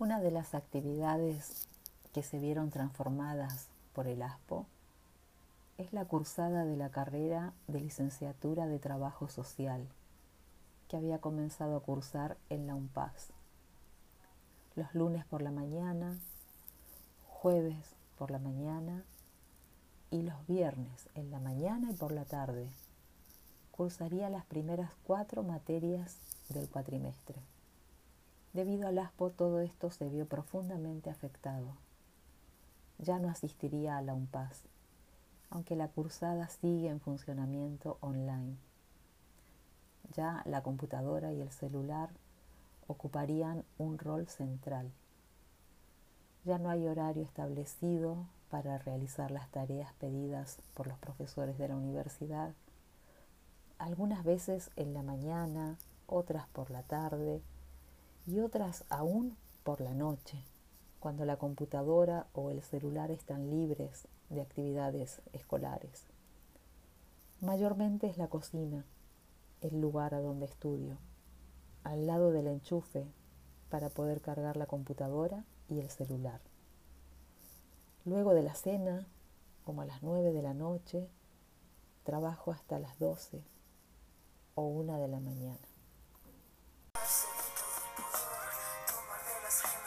Una de las actividades que se vieron transformadas por el ASPO es la cursada de la carrera de licenciatura de Trabajo Social que había comenzado a cursar en la UNPAS. Los lunes por la mañana, jueves por la mañana y los viernes en la mañana y por la tarde cursaría las primeras cuatro materias del cuatrimestre. Debido al ASPO todo esto se vio profundamente afectado. Ya no asistiría a la UNPAS, aunque la cursada sigue en funcionamiento online. Ya la computadora y el celular ocuparían un rol central. Ya no hay horario establecido para realizar las tareas pedidas por los profesores de la universidad, algunas veces en la mañana, otras por la tarde, y otras aún por la noche, cuando la computadora o el celular están libres de actividades escolares. Mayormente es la cocina, el lugar a donde estudio, al lado del enchufe para poder cargar la computadora y el celular. Luego de la cena, como a las nueve de la noche, trabajo hasta las doce o una de la mañana.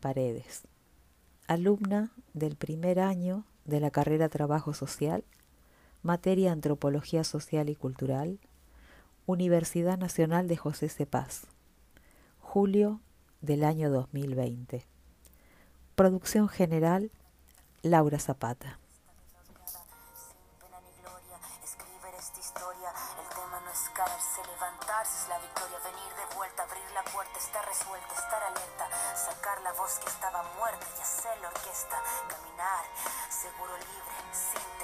Paredes. Alumna del primer año de la carrera Trabajo Social, materia Antropología Social y Cultural, Universidad Nacional de José Cepaz. Julio del año 2020. Producción general Laura Zapata. Levantarse es la victoria, venir de vuelta, abrir la puerta, estar resuelta, estar alerta, sacar la voz que estaba muerta y hacer la orquesta, caminar seguro, libre, sin